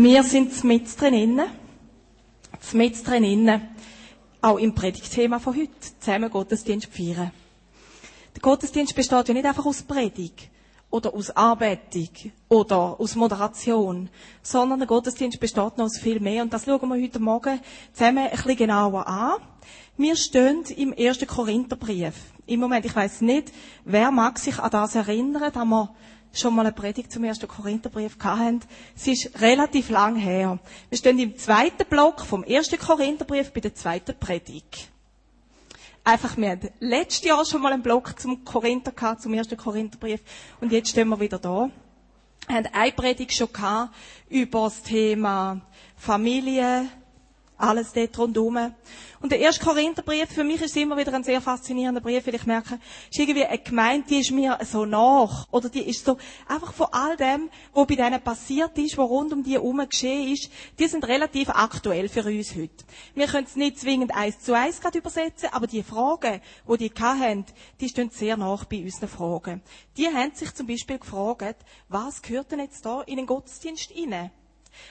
Wir sind mit drinnen, mit drinnen, auch im Predigtthema von heute, zusammen Gottesdienst feiern. Der Gottesdienst besteht ja nicht einfach aus Predigt oder aus Arbeitung oder aus Moderation, sondern der Gottesdienst besteht noch aus viel mehr und das schauen wir heute Morgen zusammen ein bisschen genauer an. Wir stehen im ersten Korintherbrief. Im Moment, ich weiß nicht, wer mag sich an das erinnern, da wir schon mal eine Predigt zum ersten Korintherbrief hatten. Es ist relativ lang her. Wir stehen im zweiten Block vom ersten Korintherbrief bei der zweiten Predigt. Einfach, wir hatten letztes Jahr schon mal einen Block zum Korinther gehabt, zum ersten Korintherbrief. Und jetzt stehen wir wieder da. Wir haben eine Predigt schon gehabt über das Thema Familie, alles dort rundherum. Und der erste Korintherbrief, für mich ist es immer wieder ein sehr faszinierender Brief, weil ich merke, ist irgendwie eine Gemeinde, die ist mir so nach. Oder die ist so, einfach von all dem, was bei denen passiert ist, was rund um die herum geschehen ist, die sind relativ aktuell für uns heute. Wir können es nicht zwingend eins zu eins gerade übersetzen, aber die Fragen, die die hatten, die stehen sehr nach bei unseren Fragen. Die haben sich zum Beispiel gefragt, was gehört denn jetzt da in den Gottesdienst hinein?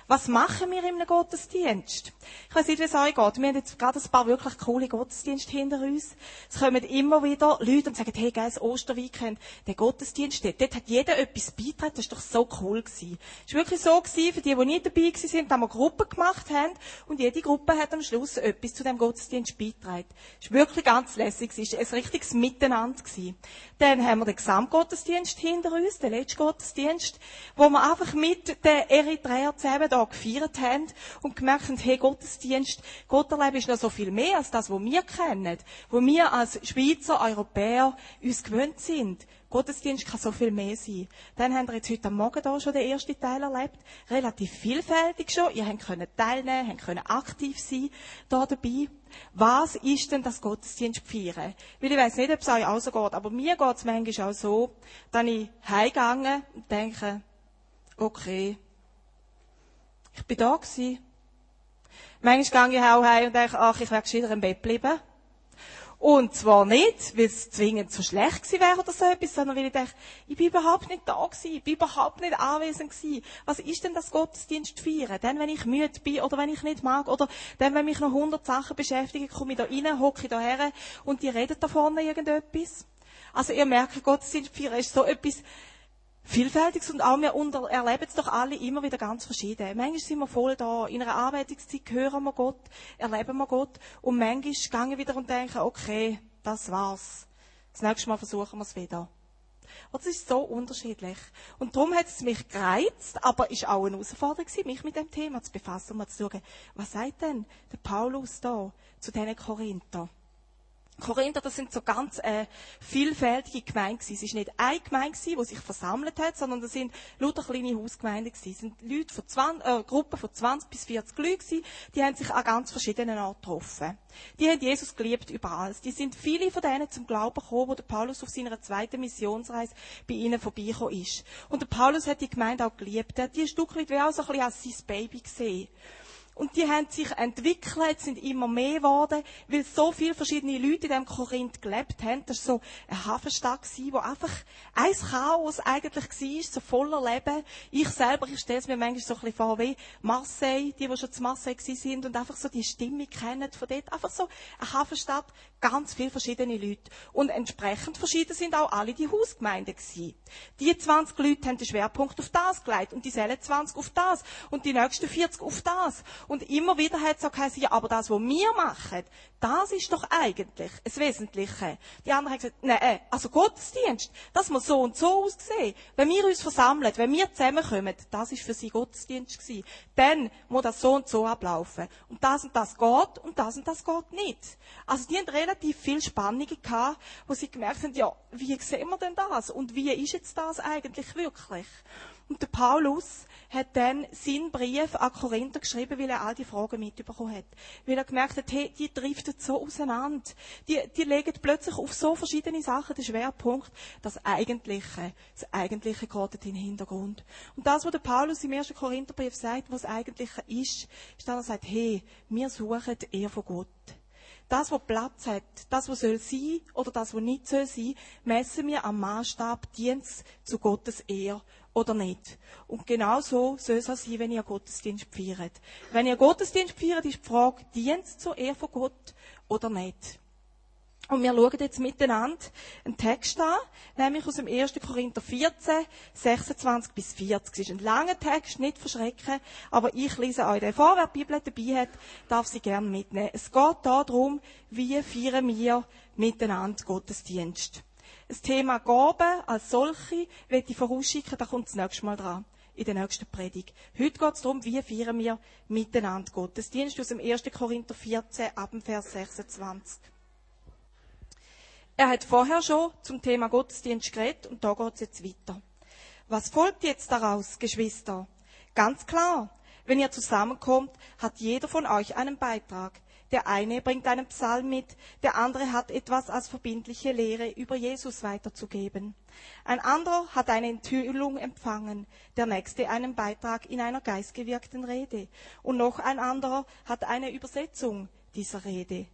Was machen wir in einem Gottesdienst? Ich weiß nicht, wie es euch geht. Wir haben jetzt gerade ein paar wirklich coole Gottesdienste hinter uns. Es kommen immer wieder Leute und sagen, hey, geil, das Osterweekend, der Gottesdienst dort, dort hat jeder etwas beitragen. Das ist doch so cool gewesen. Es war wirklich so gewesen, für die, die nicht dabei sind, dass wir Gruppen gemacht haben und jede Gruppe hat am Schluss etwas zu dem Gottesdienst beitragen. Es war wirklich ganz lässig. Es war ein richtiges Miteinander gewesen. Dann haben wir den Gesamtgottesdienst hinter uns, den letzten Gottesdienst, wo wir einfach mit den Eritreern zusammen da gefeiert haben und gemerkt haben, hey, Gottesdienst, Gott erleben ist noch so viel mehr als das, was wir kennen, wo wir als Schweizer, Europäer uns gewöhnt sind. Gottesdienst kann so viel mehr sein. Dann haben wir jetzt heute Morgen hier schon den ersten Teil erlebt. Relativ vielfältig schon. Ihr könnt teilnehmen, könnt aktiv sein, da dabei. Was ist denn das Gottesdienst feiern? Weil ich weiss nicht, ob es euch auch so geht, aber mir geht es manchmal auch so, dass ich heimgegangen und denke, okay, ich bin da gewesen. Manchmal gehe ich auch heim und denke, ach, ich wäre gescheiter im Bett bleiben. Und zwar nicht, weil es zwingend so schlecht gewesen wäre oder so etwas, sondern weil ich denke, ich bin überhaupt nicht da gewesen, ich bin überhaupt nicht anwesend gewesen. Was ist denn das Gottesdienst feiern? Dann, wenn ich müde bin oder wenn ich nicht mag oder dann, wenn mich noch hundert Sachen beschäftigen, komme ich da rein, hocke da her und die reden da vorne irgendetwas. Also ihr merkt, Gottesdienst feiern ist so etwas, Vielfältiges und auch wir unter, erleben es doch alle immer wieder ganz verschieden. Manchmal sind wir voll da, in einer Arbeitungszeit hören wir Gott, erleben wir Gott und manchmal gehen wir wieder und denken, okay, das war's. Das nächste Mal versuchen wir es wieder. Und das ist so unterschiedlich. Und darum hat es mich gereizt, aber ist auch eine Herausforderung gewesen, mich mit dem Thema zu befassen und mal zu schauen, was sagt denn der Paulus da zu diesen Korinther? Korinther, das sind so ganz äh, vielfältige Gemeinden gewesen. Es ist nicht eine Gemeinde die sich versammelt hat, sondern das sind lauter kleine Hausgemeinden. Es sind Leute von 20, äh, Gruppen von 20 bis 40 Leuten die haben sich an ganz verschiedenen Orten getroffen. Die haben Jesus geliebt überall. Die sind viele von denen zum Glauben gekommen, wo der Paulus auf seiner zweiten Missionsreise bei ihnen vorbeigekommen ist. Und der Paulus hat die Gemeinde auch geliebt. Er hat die ein Stück weit wie auch so ein bisschen als sein Baby gesehen. Und die haben sich entwickelt, sind immer mehr geworden, weil so viele verschiedene Leute in diesem Korinth gelebt haben. Das war so eine Hafenstadt, wo einfach ein Chaos eigentlich war, so voller Leben. Ich selber, ich stelle es mir manchmal so ein bisschen vor wie Marseille, die, die schon zu Marseille sind und einfach so die Stimmung kennen von dort. Einfach so eine Hafenstadt, ganz viele verschiedene Leute. Und entsprechend verschieden sind auch alle die Hausgemeinden gewesen. Die 20 Leute haben den Schwerpunkt auf das gelegt und die 20 auf das und die nächsten 40 auf das. Und immer wieder hat es auch geheißen, ja, aber das, was wir machen, das ist doch eigentlich das Wesentliche. Die anderen haben gesagt, nein, äh, also Gottesdienst, das muss so und so aussehen. Wenn wir uns versammeln, wenn wir zusammenkommen, das ist für sie Gottesdienst gewesen. Dann muss das so und so ablaufen. Und das und das geht und das und das geht nicht. Also die haben relativ viel Spannungen gehabt, wo sie gemerkt haben, ja, wie sehen wir denn das? Und wie ist jetzt das eigentlich wirklich? Und der Paulus hat dann seinen Brief an Korinther geschrieben, weil er all die Fragen mitbekommen hat. Weil er gemerkt hat, hey, die driften so auseinander. Die, die legen plötzlich auf so verschiedene Sachen den Schwerpunkt. Das Eigentliche, das Eigentliche geht in den Hintergrund. Und das, was der Paulus im ersten Korintherbrief sagt, was das Eigentliche ist, ist, dass er sagt, hey, wir suchen eher von Gott. Das, was Platz hat, das, was soll sein oder das, was nicht soll sein, messen wir am Maßstab Dienst zu Gottes Ehr oder nicht. Und genau so soll es auch sein, wenn ihr Gottesdienst feiert. Wenn ihr Gottesdienst feiert, ist die Frage, dient es zur Ehre von Gott oder nicht? Und wir schauen jetzt miteinander einen Text an, nämlich aus dem 1. Korinther 14, 26 bis 40. Es ist ein langer Text, nicht verschrecken, aber ich lese euch den vor. Wer die Bibel dabei hat, darf sie gerne mitnehmen. Es geht darum, wie feiern wir miteinander Gottesdienst. Das Thema Gaben als solche wird ich vorausschicken, da kommt das nächste Mal dran. In der nächsten Predigt. Heute geht es darum, wie feiern wir miteinander Gottesdienst aus dem 1. Korinther 14, ab dem Vers 26. Er hat vorher schon zum Thema Gottesdienst geredet und da geht es jetzt weiter. Was folgt jetzt daraus, Geschwister? Ganz klar, wenn ihr zusammenkommt, hat jeder von euch einen Beitrag. Der eine bringt einen Psalm mit, der andere hat etwas als verbindliche Lehre über Jesus weiterzugeben. Ein anderer hat eine Enthüllung empfangen, der nächste einen Beitrag in einer geistgewirkten Rede und noch ein anderer hat eine Übersetzung dieser Rede.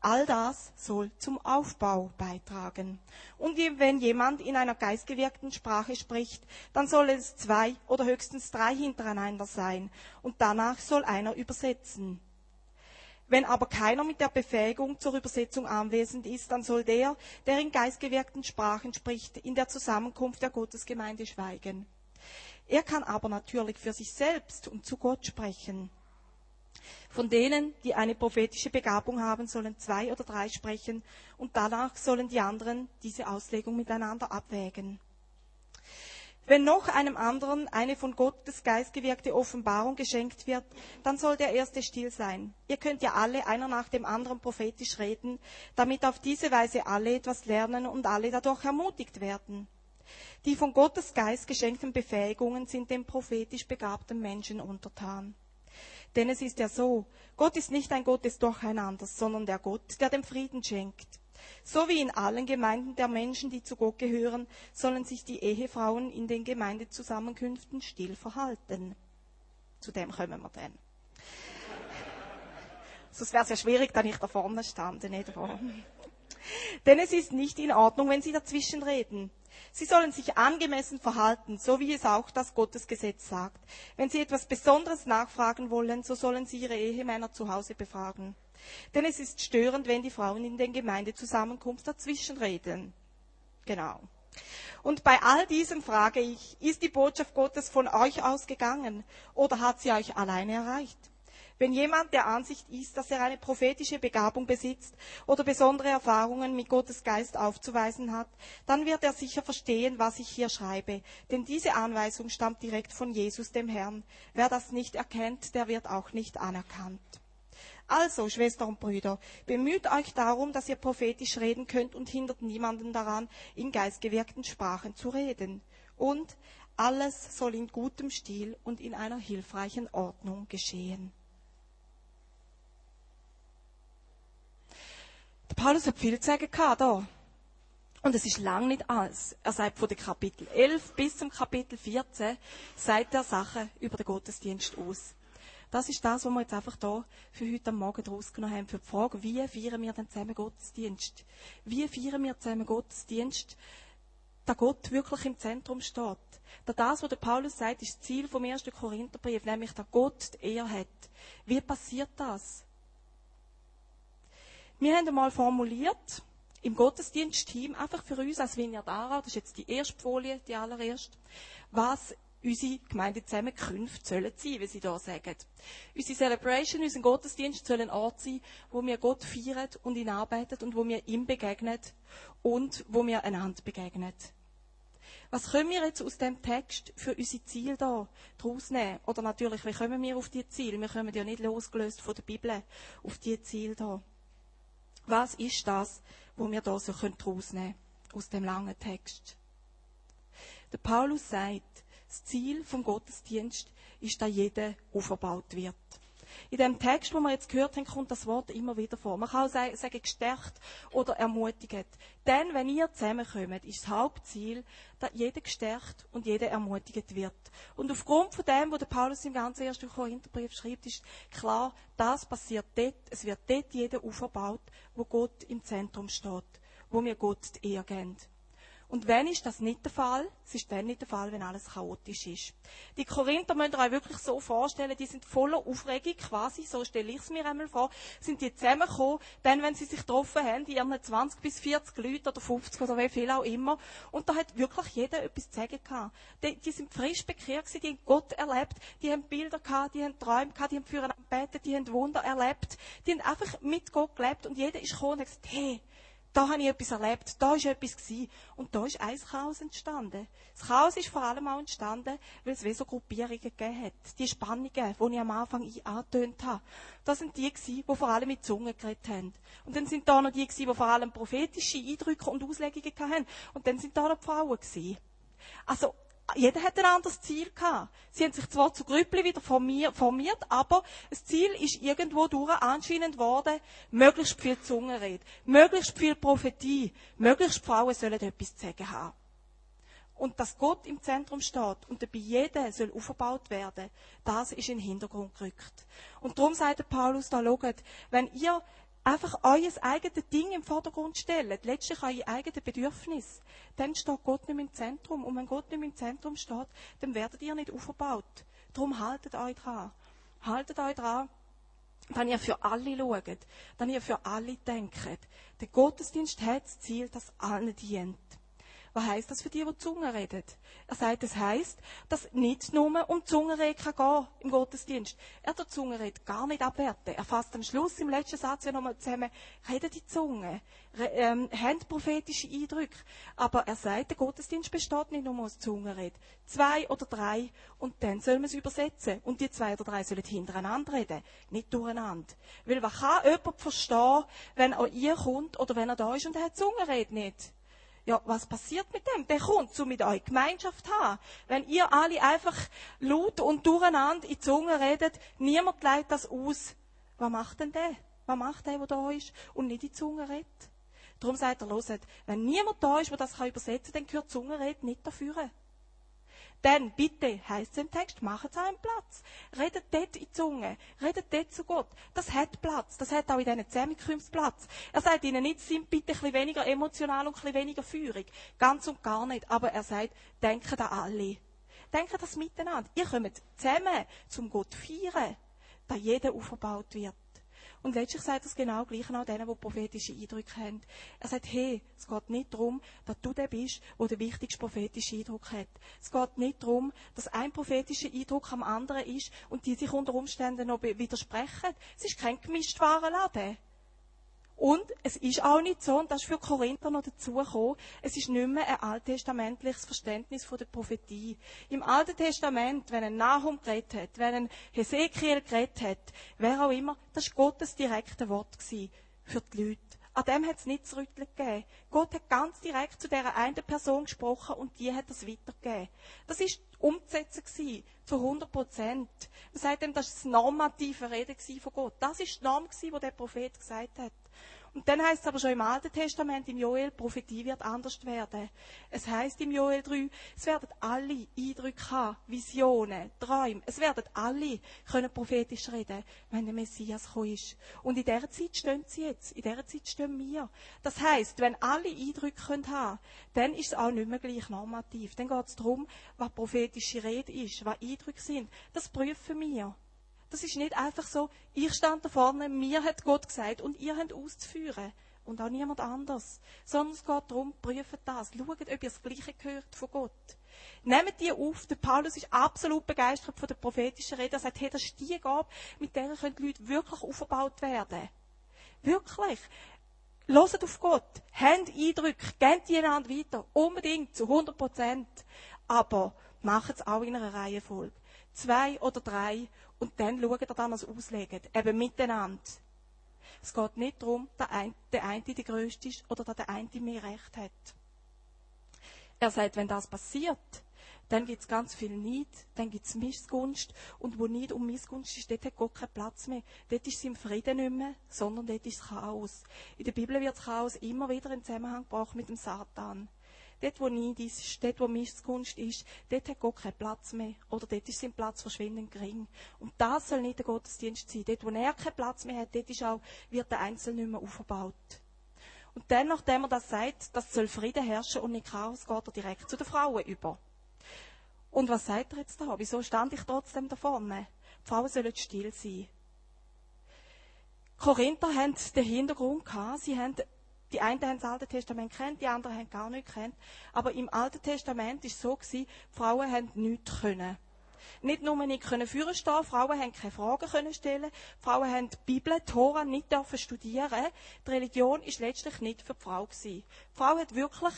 All das soll zum Aufbau beitragen. Und wenn jemand in einer geistgewirkten Sprache spricht, dann soll es zwei oder höchstens drei hintereinander sein. Und danach soll einer übersetzen. Wenn aber keiner mit der Befähigung zur Übersetzung anwesend ist, dann soll der, der in geistgewirkten Sprachen spricht, in der Zusammenkunft der Gottesgemeinde schweigen. Er kann aber natürlich für sich selbst und zu Gott sprechen. Von denen, die eine prophetische Begabung haben, sollen zwei oder drei sprechen und danach sollen die anderen diese Auslegung miteinander abwägen. Wenn noch einem anderen eine von Gottes Geist gewirkte Offenbarung geschenkt wird, dann soll der erste still sein. Ihr könnt ja alle einer nach dem anderen prophetisch reden, damit auf diese Weise alle etwas lernen und alle dadurch ermutigt werden. Die von Gottes Geist geschenkten Befähigungen sind dem prophetisch begabten Menschen untertan. Denn es ist ja so, Gott ist nicht ein Gott des Durcheinanders, sondern der Gott, der dem Frieden schenkt. So wie in allen Gemeinden der Menschen, die zu Gott gehören, sollen sich die Ehefrauen in den Gemeindezusammenkünften still verhalten. Zu dem kommen wir dann. Sonst wäre es ja schwierig, da nicht da vorne stande, nicht wahr? Denn es ist nicht in Ordnung, wenn sie dazwischen reden. Sie sollen sich angemessen verhalten, so wie es auch das Gottesgesetz sagt. Wenn sie etwas Besonderes nachfragen wollen, so sollen sie ihre Ehemänner zu Hause befragen. Denn es ist störend, wenn die Frauen in den Gemeindezusammenkunft dazwischen reden. Genau. Und bei all diesem frage ich, ist die Botschaft Gottes von euch ausgegangen oder hat sie euch alleine erreicht? Wenn jemand der Ansicht ist, dass er eine prophetische Begabung besitzt oder besondere Erfahrungen mit Gottes Geist aufzuweisen hat, dann wird er sicher verstehen, was ich hier schreibe. Denn diese Anweisung stammt direkt von Jesus, dem Herrn. Wer das nicht erkennt, der wird auch nicht anerkannt. Also, Schwestern und Brüder, bemüht euch darum, dass ihr prophetisch reden könnt und hindert niemanden daran, in geistgewirkten Sprachen zu reden. Und alles soll in gutem Stil und in einer hilfreichen Ordnung geschehen. Paulus hat viel zu sagen gehabt, da. Und es ist lang nicht alles. Er sagt von den Kapitel 11 bis zum Kapitel 14, sagt er Sachen über den Gottesdienst aus. Das ist das, was wir jetzt einfach da für heute Morgen draus genommen haben, für die Frage, wie feiern wir denn zusammen Gottesdienst? Wie feiern wir zusammen Gottesdienst, da Gott wirklich im Zentrum steht? Da das, was der Paulus sagt, ist das Ziel vom ersten Korintherbrief, nämlich, dass Gott die Ehre hat. Wie passiert das? Wir haben einmal formuliert, im Gottesdienstteam, einfach für uns als Vineyard Aarau, das ist jetzt die erste Folie, die allererste, was unsere Gemeindezusammenkünfte sollen sein, wie sie da sagen. Unsere Celebration, unser Gottesdienst soll ein Ort sein, wo wir Gott feiern und ihn arbeiten und wo wir ihm begegnen und wo wir einander begegnen. Was können wir jetzt aus dem Text für unsere Ziele da draus nehmen? Oder natürlich, wie kommen wir auf die Ziele? Wir kommen ja nicht losgelöst von der Bibel auf die Ziele da. Was ist das, wo wir da so daraus nehmen können aus dem langen Text? Der Paulus sagt, das Ziel vom Gottesdienst ist, dass jeder aufgebaut wird. In dem Text, wo wir jetzt gehört haben, kommt das Wort immer wieder vor. Man kann auch sagen, gestärkt oder ermutigt. Denn wenn ihr zusammenkommt, ist das Hauptziel, dass jeder gestärkt und jeder ermutigt wird. Und aufgrund von dem, was Paulus im ganzen ersten Korintherbrief schreibt, ist klar, das passiert dort. Es wird dort jeder aufgebaut, wo Gott im Zentrum steht, wo wir Gott die Ehre geben. Und wenn ist das nicht der Fall? Es ist dann nicht der Fall, wenn alles chaotisch ist. Die Korinther müsst ihr euch wirklich so vorstellen, die sind voller Aufregung quasi, so stelle ich es mir einmal vor, sind die zusammengekommen, dann wenn sie sich getroffen haben, die ihren 20 bis 40 Leute oder 50 oder wie viel auch immer, und da hat wirklich jeder etwas zu sagen gehabt. Die, die sind frisch bekehrt gewesen, die haben Gott erlebt, die haben Bilder gehabt, die haben Träume gehabt, die haben füreinander gebetet, die haben Wunder erlebt, die haben einfach mit Gott gelebt und jeder ist gekommen und hat gesagt, hey, da habe ich etwas erlebt, da ist etwas gewesen. Und da ist ein Chaos entstanden. Das Chaos ist vor allem auch entstanden, weil es wie so Gruppierungen gegeben hat. Die Spannungen, die ich am Anfang angetönt habe. Das sind die gewesen, die vor allem mit Zungen geredet haben. Und dann sind da noch die gewesen, die vor allem prophetische Eindrücke und Auslegungen hatten. Und dann sind da noch die Frauen gewesen. Also, jeder hat ein anderes Ziel gehabt. Sie haben sich zwar zu Grüppli wieder formiert, aber das Ziel ist irgendwo durch anscheinend worden, möglichst viel Zungenrede, möglichst viel Prophetie, möglichst Frauen sollen etwas zu sagen haben. Und dass Gott im Zentrum steht und dabei jeder soll aufgebaut werden, das ist in den Hintergrund gerückt. Und darum sagt der Paulus da, schaut, wenn ihr einfach euer eigenes Ding im Vordergrund stellen, letztlich euer eigenes Bedürfnis, dann steht Gott nicht mehr im Zentrum. Und wenn Gott nicht mehr im Zentrum steht, dann werdet ihr nicht aufgebaut. Darum haltet euch dran. Haltet euch dran, wenn ihr für alle schaut, wenn ihr für alle denkt. Der Gottesdienst hat das Ziel, dass allen dient. Was heißt das für die, die Zunge reden? Er sagt, es heißt, dass nicht nur um Zungenrede kann gehen im Gottesdienst. Er die Zungenrede gar nicht abwerten. Er fasst am Schluss im letzten Satz ja nochmal zusammen, reden die Zunge, ähm, haben prophetische Eindrücke. Aber er sagt, der Gottesdienst besteht nicht nur aus Zungenrede. Zwei oder drei und dann sollen wir es übersetzen. Und die zwei oder drei sollen hintereinander reden, nicht durcheinander. Weil was kann jemand verstehen, wenn er ihr kommt oder wenn er da ist und er hat Zungenrede nicht? Ja, was passiert mit dem? Der kommt zu mit euch Gemeinschaft haben. Wenn ihr alle einfach laut und durcheinander in die Zunge redet, niemand leitet das aus. Was macht denn der? Was macht der, der da ist und nicht in die Zunge redet? Darum sagt er, hört, wenn niemand da ist, der das übersetzen kann, dann gehört die Zungenrede nicht dafür. Dann, bitte, heisst es im Text, macht einen Platz. Redet dort in die Zunge. Redet dort zu Gott. Das hat Platz. Das hat auch in diesen Zusammenkünften Platz. Er sagt ihnen nicht, sind bitte ein bisschen weniger emotional und ein bisschen weniger feurig. Ganz und gar nicht. Aber er sagt, denken an alle. Denken das miteinander. Ihr kommt zusammen zum Gott feiern, da jeder aufgebaut wird. Und letztlich sagt er es genau gleich an denen, die prophetische Eindrücke haben. Er sagt, hey, es geht nicht darum, dass du der bist, der den wichtigsten prophetischen Eindruck hat. Es geht nicht darum, dass ein prophetischer Eindruck am anderen ist und die sich unter Umständen noch widersprechen. Es ist kein gemischt Warenladen. Und es ist auch nicht so, und das ist für Korinther noch dazugekommen, es ist nicht mehr ein alttestamentliches Verständnis von der Prophetie. Im Alten Testament, wenn ein Nahum geredet hat, wenn ein Hesekiel geredet hat, wer auch immer, das war Gottes direkte Wort für die Leute. An dem hat es nicht zu rütteln gegeben. Gott hat ganz direkt zu dieser einen Person gesprochen und die hat das weitergegeben. Das ist umzusetzen gewesen, zu 100 Prozent. Man sagt ihm, das ist das normative Reden von Gott. Das ist die Norm die der Prophet gesagt hat. Und dann heißt es aber schon im Alten Testament, im Joel, Prophetie wird anders werden. Es heißt im Joel 3, es werden alle Eindrücke haben, Visionen, Träume. Es werden alle können prophetisch reden, wenn der Messias gekommen ist. Und in dieser Zeit stehen sie jetzt. In dieser Zeit stehen wir. Das heißt, wenn alle Eindrücke können haben, dann ist es auch nicht mehr gleich normativ. Dann geht es darum, was prophetische Rede ist, was Eindrücke sind. Das prüfen wir. Das ist nicht einfach so, ich stand da vorne, mir hat Gott gesagt und ihr habt auszuführen. Und auch niemand anders. Sondern es geht darum, prüfen das. Schaut, ob ihr das Gleiche gehört von Gott. Nehmt die auf. Der Paulus ist absolut begeistert von der prophetischen Rede. Er sagt, hey, das ist die Gabe, mit der können die Leute wirklich aufgebaut werden. Wirklich. Loset auf Gott. Habt Eindrücke. Gebt die einander weiter. Unbedingt. Zu 100 Prozent. Aber macht es auch in einer Reihenfolge. Zwei oder drei und dann schaut er dann, was auslegt. Eben miteinander. Es geht nicht darum, dass der eine der Größte ist oder dass der eine mehr Recht hat. Er sagt, wenn das passiert, dann gibt es ganz viel Neid, dann gibt es Missgunst. Und wo Neid und Missgunst ist, dort hat Gott keinen Platz mehr. Dort ist sein Frieden nicht mehr, sondern dort ist Chaos. In der Bibel wird Chaos immer wieder in Zusammenhang gebracht mit dem Satan. Dort, wo Neid ist, dort, wo Missgunst ist, dort hat Gott keinen Platz mehr. Oder dort ist sein Platz verschwindend gering. Und das soll nicht der Gottesdienst sein. Dort, wo er keinen Platz mehr hat, dort ist auch, wird der Einzelne nicht mehr aufgebaut. Und dann, nachdem er das sagt, das soll Frieden herrschen und nicht Chaos, geht er direkt zu den Frauen über. Und was sagt er jetzt da? Wieso stand ich trotzdem da vorne? Die Frauen sollen still sein. Korinther haben den Hintergrund gehabt, sie haben die einen haben das Alte Testament kennt, die anderen haben gar nicht kennt. Aber im Alten Testament ist es so gewesen, Frauen haben nichts können. Nicht nur nicht können führen stehen, Frauen haben keine Fragen können stellen, Frauen haben die Bibel, die Tora nicht dürfen studieren. Die Religion ist letztlich nicht für die Frau gewesen. Die Frau hat wirklich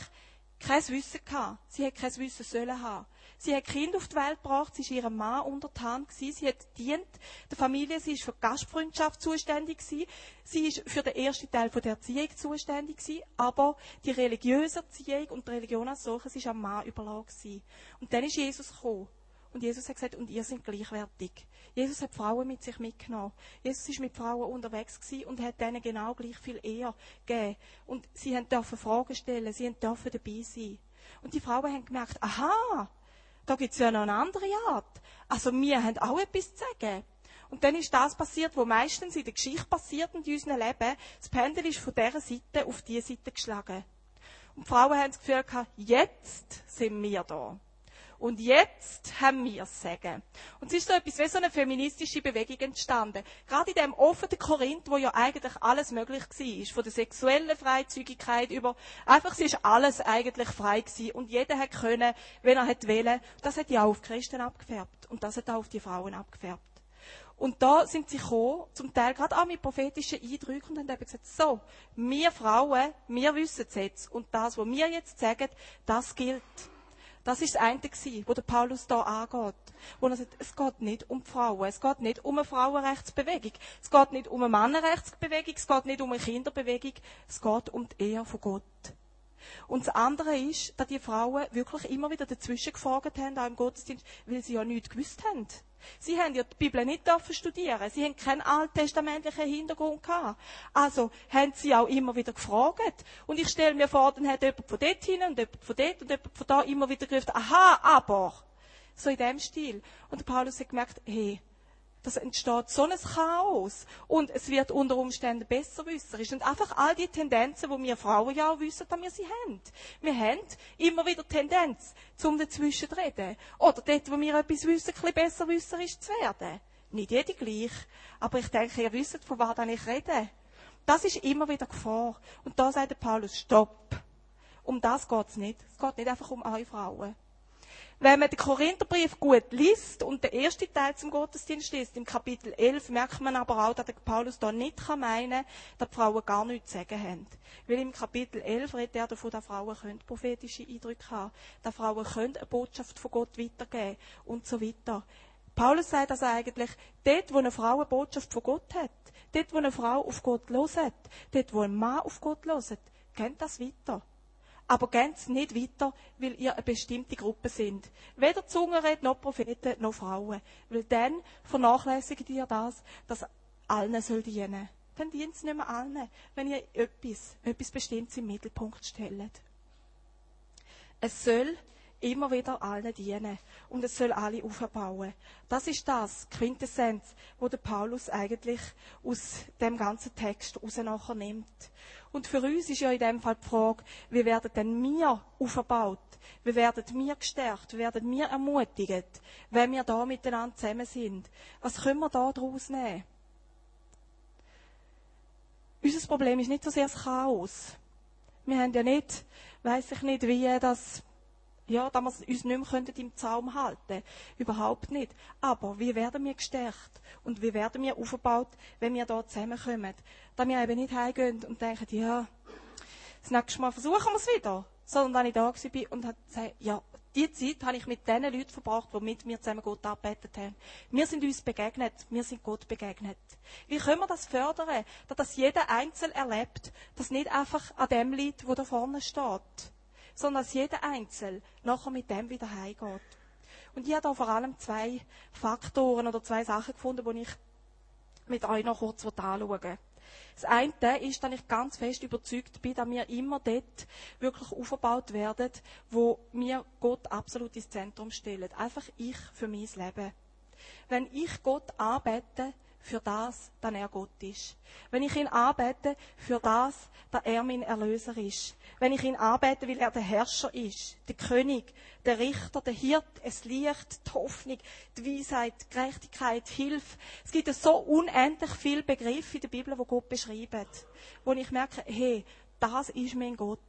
kein Wissen gehabt. Sie hat kein Wissen sollen haben. Sie hat Kind auf die Welt gebracht, sie war ihrem Mann unter die Hand gewesen, sie hat dient der Familie, sie ist für Gastfreundschaft zuständig gewesen, sie ist für den ersten Teil der Erziehung zuständig gewesen, aber die religiöse Erziehung und die Religion als solches ist am Mann überlassen gewesen. Und dann ist Jesus gekommen. Und Jesus hat gesagt, und ihr seid gleichwertig. Jesus hat Frauen mit sich mitgenommen. Jesus ist mit Frauen unterwegs gewesen und hat denen genau gleich viel eher gegeben. Und sie dürfen Fragen stellen, sie dürfen dabei sein. Und die Frauen haben gemerkt, aha, da gibt es ja noch eine andere Art. Also wir haben auch etwas zu sagen. Und dann ist das passiert, was meistens in der Geschichte passiert in unserem Leben. Das Pendel ist von dieser Seite auf diese Seite geschlagen. Und die Frauen haben das Gefühl gehabt, jetzt sind wir da. Und jetzt haben wir es sagen. Und es ist so etwas wie so eine feministische Bewegung entstanden. Gerade in dem offenen Korinth, wo ja eigentlich alles möglich war. Von der sexuellen Freizügigkeit über, einfach, es ist alles eigentlich frei gewesen. Und jeder hat können, wenn er hat wählen. Das hat ja auch auf Christen abgefärbt. Und das hat auch auf die Frauen abgefärbt. Und da sind sie gekommen, zum Teil gerade auch mit prophetischen Eindrücken und haben eben gesagt, so, wir Frauen, wir wissen es jetzt. Und das, was wir jetzt sagen, das gilt. Das ist das eine, wo der Paulus da angeht. Wo er sagt, es geht nicht um die Frauen, es geht nicht um eine Frauenrechtsbewegung, es geht nicht um eine Mannenrechtsbewegung, es geht nicht um eine Kinderbewegung, es geht um die Ehe von Gott. Und das andere ist, dass die Frauen wirklich immer wieder dazwischen gefragt haben, auch im Gottesdienst, weil sie ja nichts gewusst haben. Sie haben ja die Bibel nicht dürfen studieren. Sie haben keinen alttestamentlichen Hintergrund gehabt. Also haben sie auch immer wieder gefragt. Und ich stelle mir vor, dann hat jemand von dort hin und jemand von dort und jemand von da immer wieder gerufen, aha, aber. So in dem Stil. Und Paulus hat gemerkt, hey, das entsteht so ein Chaos. Und es wird unter Umständen besser wisserisch. Und einfach all die Tendenzen, die wir Frauen ja auch wissen, dass wir sie haben. Wir haben immer wieder Tendenz, zum dazwischen zu reden. Oder dort, wo wir etwas wissen, ein bisschen besser wisserisch zu werden. Nicht jede gleich. Aber ich denke, ihr wisst, von was ich rede. Das ist immer wieder Gefahr. Und da sagt der Paulus, stopp. Um das geht's nicht. Es geht nicht einfach um eure Frauen. Wenn man den Korintherbrief gut liest und den ersten Teil zum Gottesdienst liest, im Kapitel 11, merkt man aber auch, dass der Paulus da nicht meinen kann, dass die Frauen gar nichts zu sagen haben. Weil im Kapitel 11 redet er davon, dass Frauen können prophetische Eindrücke haben, dass Frauen können eine Botschaft von Gott weitergeben und so weiter. Paulus sagt also eigentlich, dort, wo eine Frau eine Botschaft von Gott hat, dort, wo eine Frau auf Gott loset, dort, wo ein Mann auf Gott loset, kennt das weiter aber ganz nicht weiter, weil ihr eine bestimmte Gruppe sind. Weder Zungenred, noch Propheten, noch Frauen. Weil dann vernachlässigt ihr das, dass allen soll dienen. Dann dient es nicht mehr allen, wenn ihr etwas, etwas Bestimmtes im Mittelpunkt stellt. Es soll immer wieder allen dienen. Und es soll alle aufbauen. Das ist das, Quintessenz, wo der Paulus eigentlich aus dem ganzen Text raus nachher nimmt. Und für uns ist ja in dem Fall die Frage, wie werden denn wir aufgebaut? Wie werden wir gestärkt? Wie werden wir ermutigt, wenn wir da miteinander zusammen sind? Was können wir da daraus nehmen? Unser Problem ist nicht so sehr das Chaos. Wir haben ja nicht, weiß ich nicht, wie das ja, dass wir uns nicht mehr im Zaum halten können. Überhaupt nicht. Aber wie werden wir gestärkt? Und wie werden wir aufgebaut, wenn wir da zusammenkommen? Dass wir eben nicht heimgehen und denken, ja, das nächste Mal versuchen wir es wieder. Sondern dass ich da war und gesagt, ja, die Zeit habe ich mit den Leuten verbracht, die mit mir zusammen Gott arbeitet haben. Wir sind uns begegnet. Wir sind Gott begegnet. Wie können wir das fördern? Dass das jeder einzeln erlebt. Dass nicht einfach an dem liegt, wo da vorne steht sondern dass jeder Einzel nachher mit dem wieder heimgeht. Und ich habe da vor allem zwei Faktoren oder zwei Sachen gefunden, die ich mit euch noch kurz anschauen will. Das eine ist, dass ich ganz fest überzeugt bin, dass wir immer dort wirklich aufgebaut werden, wo wir Gott absolut ins Zentrum stellen. Einfach ich für mein Leben. Wenn ich Gott arbeite, für das, dass er Gott ist. Wenn ich ihn anbete, für das, dass er mein Erlöser ist. Wenn ich ihn anbete, weil er der Herrscher ist, der König, der Richter, der Hirt, es Licht, die Hoffnung, die Weisheit, die Gerechtigkeit, Hilfe. Es gibt so unendlich viele Begriffe in der Bibel, wo Gott beschreibt, wo ich merke, hey, das ist mein Gott.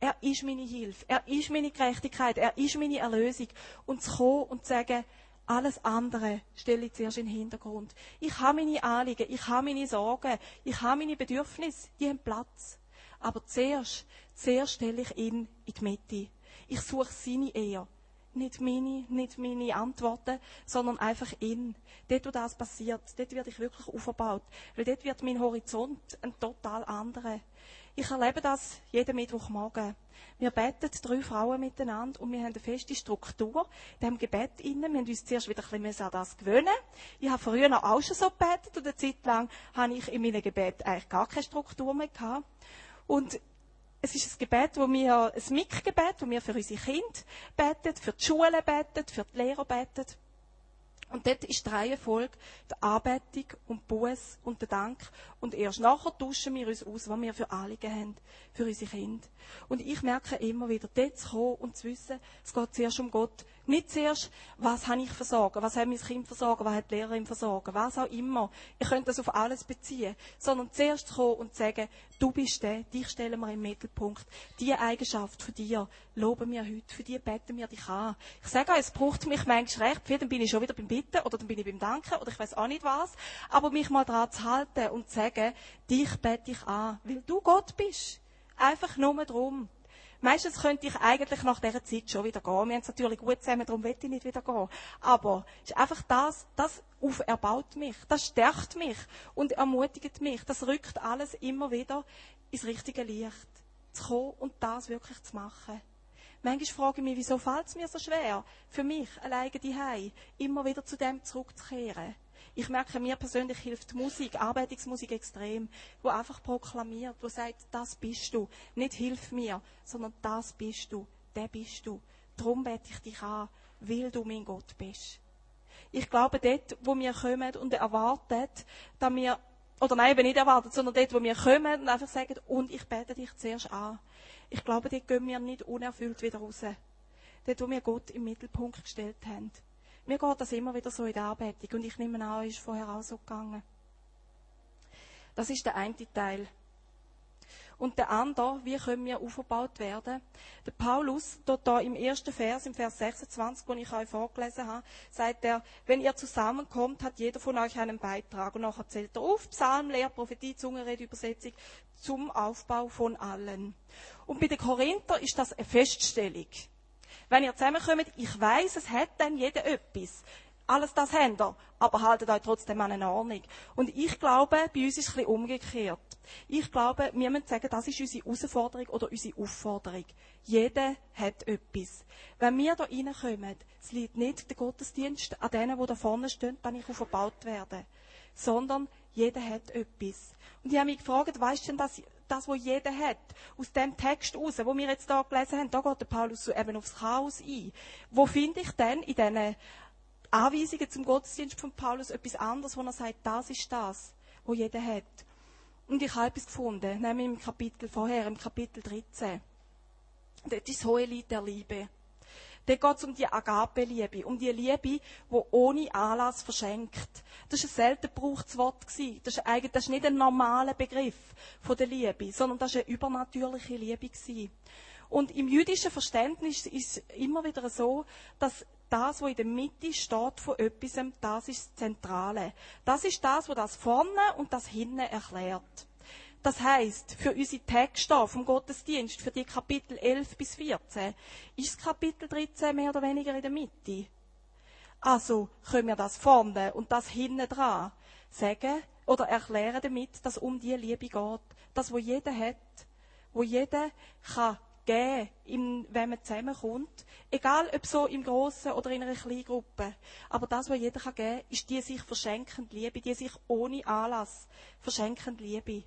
Er ist meine Hilfe. Er ist meine Gerechtigkeit. Er ist meine Erlösung. Und zu kommen und zu sagen, alles andere stelle ich zuerst in den Hintergrund. Ich habe meine Anliegen, ich habe meine Sorgen, ich habe meine Bedürfnisse, die haben Platz. Aber zuerst, zuerst stelle ich ihn in die Mitte. Ich suche seine Ehre. Nicht meine, nicht meine Antworten, sondern einfach ihn. Dort, wo das passiert, dort werde ich wirklich aufgebaut. Weil dort wird mein Horizont ein total anderer. Ich erlebe das jeden Mittwochmorgen. Wir beten drei Frauen miteinander und wir haben eine feste Struktur in diesem Gebet innen. Wir haben uns zuerst wieder ein bisschen an das gewöhnen. Ich habe früher noch auch schon so gebetet und eine Zeit lang habe ich in meinem Gebet eigentlich gar keine Struktur mehr gehabt. Und es ist ein Gebet, wo wir, ein Mikgebet, wo wir für unsere Kinder beten, für die Schule beten, für die Lehrer beten. Und dort ist die Reihenfolge die Anbetung und Buß und der Dank. Und erst nachher tauschen wir uns aus, was wir für Anliegen haben, für unsere Kinder. Und ich merke immer wieder, dort zu kommen und zu wissen, es geht zuerst um Gott. Nicht zuerst, was habe ich versorgen, was hat mein Kind versorgen, was hat die Lehrerin versorgen, was auch immer. Ich könnte das auf alles beziehen. Sondern zuerst kommen und sagen, du bist der, dich stellen wir im Mittelpunkt. Die Eigenschaft von dir loben wir heute, für die beten wir dich an. Ich sage euch, es braucht mich manchmal recht viel, dann bin ich schon wieder beim Bitten oder dann bin ich beim Danken oder ich weiß auch nicht was. Aber mich mal dran zu halten und zu sagen, dich bete ich an, weil du Gott bist. Einfach nur drum. Meistens könnte ich eigentlich nach dieser Zeit schon wieder gehen. Wir haben es natürlich gut zusammen, darum will ich nicht wieder gehen. Aber es ist einfach das, das auferbaut mich, das stärkt mich und ermutigt mich. Das rückt alles immer wieder ins richtige Licht. Zu kommen und das wirklich zu machen. Manchmal frage ich mich, wieso fällt es mir so schwer, für mich alleine die immer wieder zu dem zurückzukehren. Ich merke, mir persönlich hilft Musik, Arbeitungsmusik extrem, wo einfach proklamiert, wo sagt, das bist du. Nicht hilf mir, sondern das bist du, der bist du. Darum bete ich dich an, weil du mein Gott bist. Ich glaube, dort, wo wir kommen und erwarten, dass wir, oder nein, eben nicht erwartet, sondern dort, wo wir kommen und einfach sagen, und ich bete dich zuerst an. Ich glaube, dort gehen wir nicht unerfüllt wieder raus. Dort, wo wir Gott im Mittelpunkt gestellt haben. Mir geht das immer wieder so in der Arbeitung und ich nehme an, ist vorher auch so gegangen. Das ist der eine Teil. Und der andere, wie können wir aufgebaut werden? Der Paulus, dort da im ersten Vers, im Vers 26, den ich euch vorgelesen habe, sagt er, wenn ihr zusammenkommt, hat jeder von euch einen Beitrag. Und nachher zählt er auf, Psalm, Lehr, Prophetie, Zungenrede, Übersetzung, zum Aufbau von allen. Und bei den Korinther ist das eine Feststellung. Wenn ihr zusammenkommt, ich weiß, es hat dann jeder etwas. Alles das habt ihr, aber haltet euch trotzdem an eine Ordnung. Und ich glaube, bei uns ist es ein bisschen umgekehrt. Ich glaube, wir müssen sagen, das ist unsere Herausforderung oder unsere Aufforderung. Jeder hat etwas. Wenn wir da reinkommen, es liegt nicht der Gottesdienst an denen, die da vorne stehen, dann ich aufgebaut werden, sondern jeder hat etwas. Und ich habe mich gefragt, weißt du denn, dass das, was jeder hat, aus dem Text raus, wo wir jetzt da gelesen haben, da geht der Paulus eben aufs Chaos ein. Wo finde ich denn in diesen Anweisungen zum Gottesdienst von Paulus etwas anderes, wo er sagt, das ist das, was jeder hat. Und ich habe etwas gefunden, nämlich im Kapitel vorher, im Kapitel 13. Dort ist das hohe Lied der Liebe. Dort geht es um die Agape-Liebe, um die Liebe, die ohne Anlass verschenkt. Das war ein selten gebrauchtes Wort. Das ist, eigentlich, das ist nicht ein normaler Begriff von der Liebe, sondern das war eine übernatürliche Liebe. Und im jüdischen Verständnis ist es immer wieder so, dass das, was in der Mitte steht von etwas, das ist das Zentrale. Das ist das, was das vorne und das hinten erklärt. Das heißt, für unsere Texte vom Gottesdienst, für die Kapitel 11 bis 14, ist das Kapitel 13 mehr oder weniger in der Mitte. Also können wir das vorne und das hinten dran sagen oder erklären damit, dass um die Liebe geht. Das, wo jeder hat, wo jeder kann geben, wenn man zusammenkommt. Egal, ob so im Grossen oder in einer kleinen Gruppe. Aber das, was jeder kann geben, ist die sich verschenkende Liebe, die sich ohne Anlass verschenkende Liebe.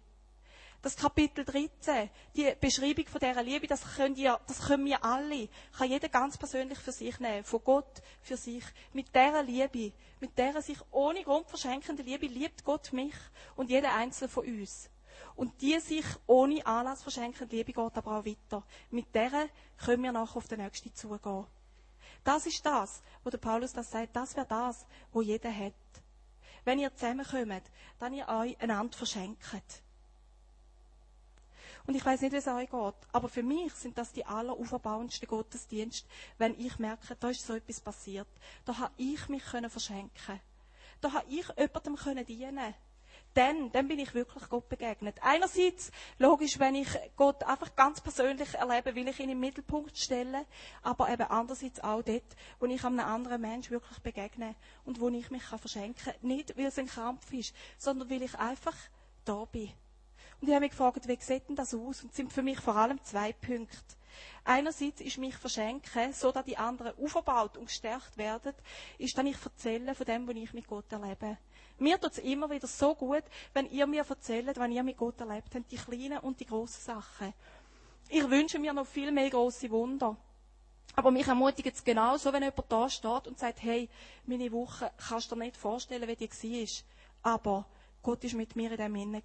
Das Kapitel 13, die Beschreibung von dieser Liebe, das können, ihr, das können wir alle, kann jeder ganz persönlich für sich nehmen, von Gott für sich. Mit dieser Liebe, mit dieser sich ohne Grund verschenkenden Liebe liebt Gott mich und jeder einzelne von uns. Und die sich ohne Anlass verschenkende Liebe geht aber auch weiter. Mit der können wir nachher auf den Nächsten zugehen. Das ist das, wo der Paulus das sagt, das wäre das, wo jeder hat. Wenn ihr zusammenkommt, dann ihr euch einander verschenkt. Und ich weiß nicht, wie es euch geht, aber für mich sind das die alleraufbauendsten Gottesdienste, wenn ich merke, da ist so etwas passiert. Da habe ich mich können verschenken. Da habe ich jemandem können dienen. Dann, dann bin ich wirklich Gott begegnet. Einerseits, logisch, wenn ich Gott einfach ganz persönlich erlebe, will ich ihn im Mittelpunkt stellen, aber eben andererseits auch dort, wo ich einem anderen Mensch wirklich begegne und wo ich mich verschenken kann. Nicht, weil es ein Kampf ist, sondern weil ich einfach da bin. Und ich habe mich gefragt, wie sieht denn das aus? Und es sind für mich vor allem zwei Punkte. Einerseits ist mich verschenken, so dass die anderen aufgebaut und gestärkt werden, ist dann ich erzähle von dem, was ich mit Gott erlebe. Mir tut es immer wieder so gut, wenn ihr mir erzählt, wenn ihr mit Gott erlebt habt, die kleinen und die grossen Sachen. Ich wünsche mir noch viel mehr grosse Wunder. Aber mich ermutigt es genauso, wenn jemand da steht und sagt, hey, meine Woche kannst du dir nicht vorstellen, wie die war. Aber Gott ist mit mir in dem Innen.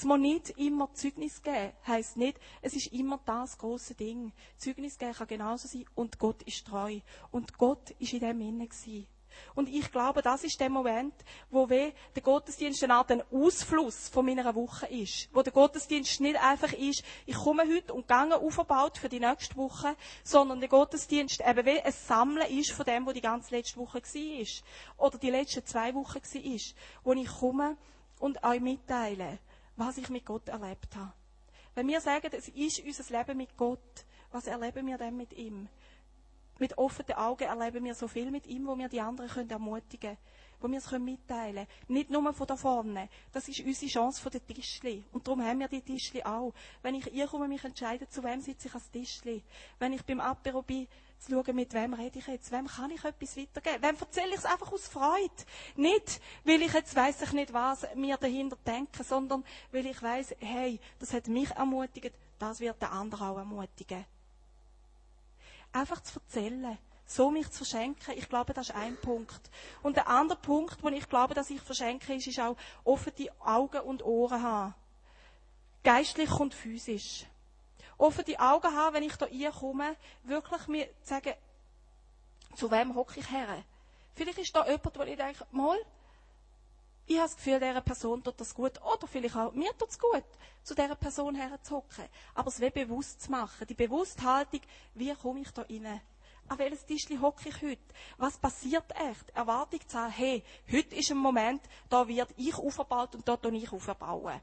Es muss nicht immer Zeugnis geben. Heißt nicht, es ist immer das große Ding. Zeugnis geben kann genauso sein und Gott ist treu. Und Gott ist in dem Innen gewesen. Und ich glaube, das ist der Moment, wo weh der Gottesdienst eine Art Ausfluss von meiner Woche ist. Wo der Gottesdienst nicht einfach ist, ich komme heute und gehe aufgebaut für die nächste Woche, sondern der Gottesdienst eben wie ein Sammeln ist von dem, wo die ganze letzte Woche war. Oder die letzten zwei Wochen war. Wo ich komme und euch mitteile was ich mit Gott erlebt habe. Wenn wir sagen, es ist unser Leben mit Gott, was erleben wir denn mit ihm? Mit offenen Augen erleben wir so viel mit ihm, wo wir die anderen können ermutigen können, wo wir es mitteilen können. Nicht nur von da vorne. Das ist unsere Chance von den Tischli. Und darum haben wir die Tischli auch. Wenn ich ihr komme, mich entscheide, zu wem sitze ich als Tischli. Wenn ich beim Apero bin, zu schauen, mit wem rede ich jetzt, wem kann ich etwas weitergeben, wem erzähle ich es einfach aus Freude. Nicht, weil ich jetzt weiss ich nicht, was mir dahinter denken, sondern weil ich weiss, hey, das hat mich ermutigt, das wird der andere auch ermutigen. Einfach zu erzählen, so mich zu verschenken, ich glaube, das ist ein Punkt. Und der andere Punkt, wo ich glaube, dass ich verschenke, ist, ist auch offen die Augen und Ohren haben. Geistlich und physisch offen die Augen haben, wenn ich da reinkomme, wirklich mir sagen, zu wem hocke ich her? Vielleicht ist da jemand, wo ich denke, mal, ich habe das Gefühl, dieser Person tut das gut. Oder vielleicht auch, mir tut es gut, zu dieser Person herzuhocken. Aber es will bewusst zu machen. Die Bewussthaltung, wie komme ich da rein? An welches Tischli hocke ich heute? Was passiert echt? Erwartung zu haben, hey, heute ist ein Moment, da wird ich aufgebaut und da tue ich aufbauen.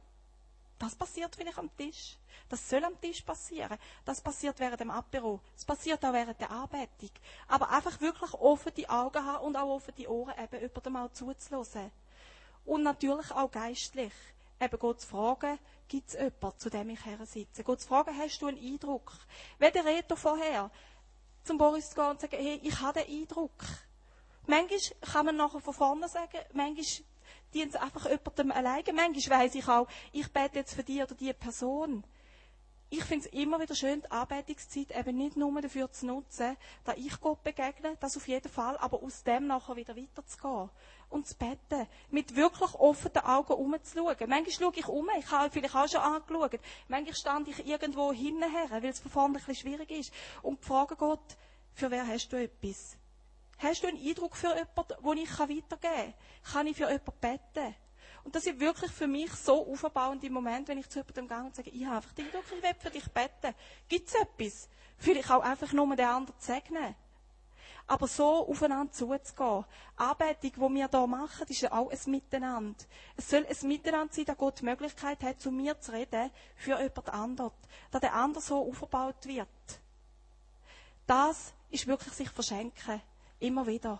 Das passiert vielleicht am Tisch. Das soll am Tisch passieren. Das passiert während dem Apero. Das passiert auch während der Arbeitung. Aber einfach wirklich offen die Augen haben und auch offen die Ohren, eben über dem mal zuzulassen. Und natürlich auch geistlich. Eben Gott zu fragen, gibt es jemanden, zu dem ich her sitze? Gott zu fragen, hast du einen Eindruck? Wie der Reto vorher, zum Boris zu gehen und sagen, hey, ich habe den Eindruck. Manchmal kann man nachher von vorne sagen, manchmal es einfach jemandem alleine. Manchmal weiss ich auch, ich bete jetzt für die oder die Person. Ich finde es immer wieder schön, die Arbeitungszeit eben nicht nur dafür zu nutzen, dass ich Gott begegne, das auf jeden Fall, aber aus dem nachher wieder weiterzugehen. Und zu beten. Mit wirklich offenen Augen umzuschauen. Manchmal schaue ich um, ich habe vielleicht auch schon angeschaut. Manchmal stand ich irgendwo hinterher, weil es von vorne ein bisschen schwierig ist. Und frage Gott, für wer hast du etwas? Hast du einen Eindruck für jemanden, den ich weitergeben kann? Kann ich für jemanden beten? Und das ist wirklich für mich so aufbauend im Moment, wenn ich zu jemandem gehe und sage, ich habe einfach den Eindruck, ich will für dich beten. Gibt es etwas? Vielleicht auch einfach nur den anderen zu segnen. Aber so aufeinander zuzugehen. Arbeitung, die wir hier machen, ist ja auch ein Miteinander. Es soll ein Miteinander sein, dass Gott die Möglichkeit hat, zu mir zu reden, für jemand anderen. Dass der andere so aufgebaut wird. Das ist wirklich sich verschenken. Immer wieder.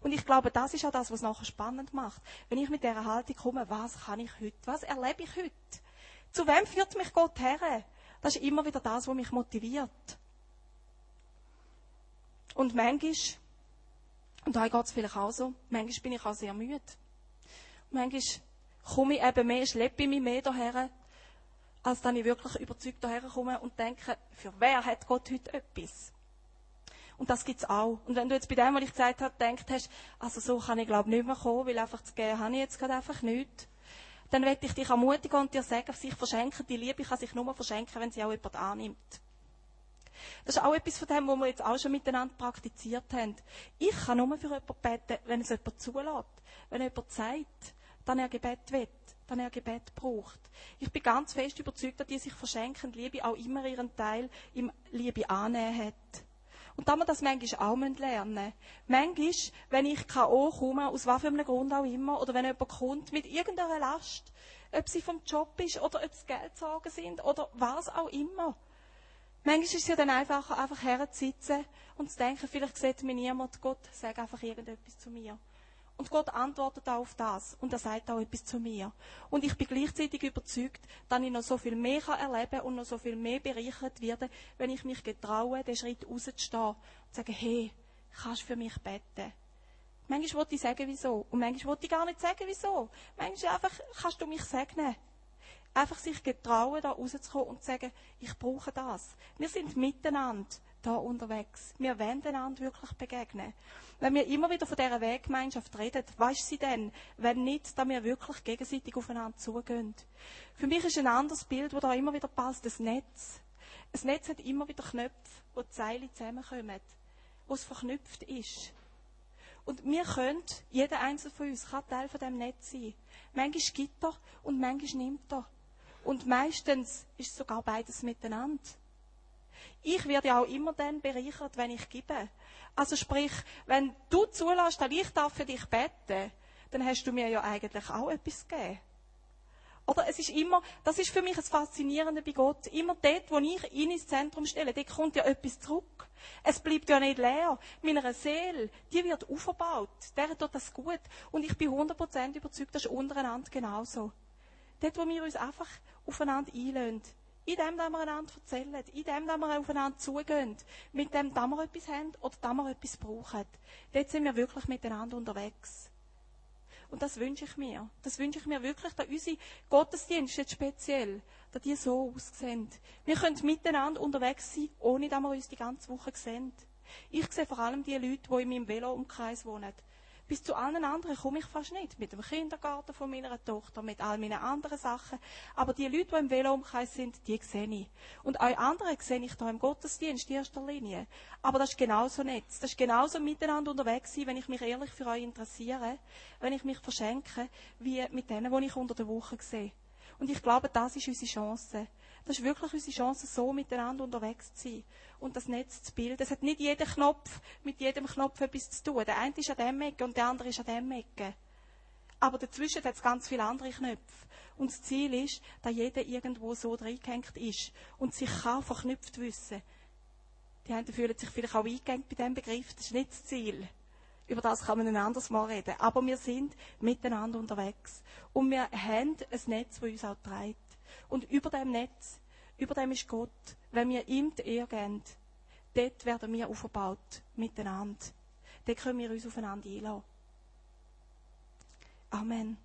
Und ich glaube, das ist auch das, was es nachher spannend macht. Wenn ich mit dieser Haltung komme, was kann ich heute? Was erlebe ich heute? Zu wem führt mich Gott her? Das ist immer wieder das, was mich motiviert. Und manchmal, und da geht es vielleicht auch so, manchmal bin ich auch sehr müde. Manchmal komme ich eben mehr, schleppe ich mich mehr daher, als dann ich wirklich überzeugt daherkomme und denke, für wer hat Gott heute etwas? Und das gibt's auch. Und wenn du jetzt bei dem, was ich gesagt habe, denkt hast, also so kann ich glaube nicht mehr kommen, weil einfach zu gehen habe ich jetzt gerade einfach nichts, dann werde ich dich ermutigen und dir sagen, sich verschenken, die Liebe kann sich nur verschenken, wenn sie auch jemand annimmt. Das ist auch etwas von dem, was wir jetzt auch schon miteinander praktiziert haben. Ich kann nur für jemanden beten, wenn es jemand zulässt. Wenn jemand sagt, dann er Gebet will, dann er Gebet braucht. Ich bin ganz fest überzeugt, dass die sich verschenken, Liebe auch immer ihren Teil im Liebe annehmen hat. Und da wir das manchmal auch lernen müssen. Manchmal, wenn ich K.O. komme, aus was für einem Grund auch immer, oder wenn jemand kommt mit irgendeiner Last, ob sie vom Job ist, oder ob es Geldsorgen sind, oder was auch immer. Manchmal ist es ja dann einfacher, einfach herzusitzen und zu denken, vielleicht sieht mir niemand, Gott, sag einfach irgendetwas zu mir. Und Gott antwortet auch auf das. Und er sagt auch etwas zu mir. Und ich bin gleichzeitig überzeugt, dass ich noch so viel mehr erleben kann und noch so viel mehr bereichert werde, wenn ich mich getraue, den Schritt rauszustehen und zu sagen, hey, kannst du für mich beten? Manchmal wollte ich sagen, wieso. Und manchmal wollte ich gar nicht sagen, wieso. Manchmal einfach, kannst du mich segnen. Einfach sich getrauen, da rauszukommen und zu sagen, ich brauche das. Wir sind miteinander da unterwegs. Wir wollen einander wirklich begegnen. Wenn wir immer wieder von dieser Weggemeinschaft reden, weißt sie denn, wenn nicht, dass wir wirklich gegenseitig aufeinander zugehen. Für mich ist ein anderes Bild, das da immer wieder passt, das Netz. Ein Netz hat immer wieder Knöpfe, wo die Seile zusammenkommen, wo es verknüpft ist. Und wir können, jeder Einzelne von uns kann Teil von dem Netz sein. Manchmal gibt er und manchmal nimmt er. Und meistens ist sogar beides miteinander. Ich werde auch immer dann bereichert, wenn ich gebe. Also sprich, wenn du zulässt, dass ich darf für dich beten, dann hast du mir ja eigentlich auch etwas gegeben. Oder es ist immer, das ist für mich das Faszinierende bei Gott. Immer dort, wo ich ihn ins Zentrum stelle, dort kommt ja etwas zurück. Es bleibt ja nicht leer. Meine Seele, die wird aufgebaut. Der tut das gut. Und ich bin 100% überzeugt, das ist untereinander genauso. Dort, wo wir uns einfach aufeinander einlösen. In dem, dass wir einander erzählen. In dem, dass wir aufeinander zugehen. Mit dem, dass wir etwas haben oder dass wir etwas brauchen. Dort sind wir wirklich miteinander unterwegs. Und das wünsche ich mir. Das wünsche ich mir wirklich, dass unsere Gottesdienste jetzt speziell, dass die so aussehen. Wir können miteinander unterwegs sein, ohne dass wir uns die ganze Woche sehen. Ich sehe vor allem die Leute, die in meinem Velo-Umkreis wohnen. Bis zu allen anderen komme ich fast nicht. Mit dem Kindergarten von meiner Tochter, mit all meinen anderen Sachen. Aber die Leute, die im Velo-Umkreis sind, die sehe ich. Und alle anderen sehe ich da im Gottesdienst in erster Linie. Aber das ist genauso Netz. Das ist genauso miteinander unterwegs sein, wenn ich mich ehrlich für euch interessiere, wenn ich mich verschenke, wie mit denen, die ich unter der Woche sehe. Und ich glaube, das ist unsere Chance. Das ist wirklich unsere Chance, so miteinander unterwegs zu sein und das Netz zu bilden. Es hat nicht jeder Knopf mit jedem Knopf etwas zu tun. Der eine ist an dem Ecke und der andere ist an dem Ecke. Aber dazwischen hat es ganz viele andere Knöpfe. Und das Ziel ist, dass jeder irgendwo so reingehängt ist und sich kann verknüpft wissen. Die einen fühlen sich vielleicht auch eingehängt bei diesem Begriff. Das ist nicht das Ziel. Über das kann man ein anderes Mal reden. Aber wir sind miteinander unterwegs. Und wir haben ein Netz, das uns auch trägt. Und über dem Netz, über dem ist Gott. Wenn wir ihm die Ehre geben, dort werden wir aufgebaut. Miteinander. Dort können wir uns aufeinander einlassen. Amen.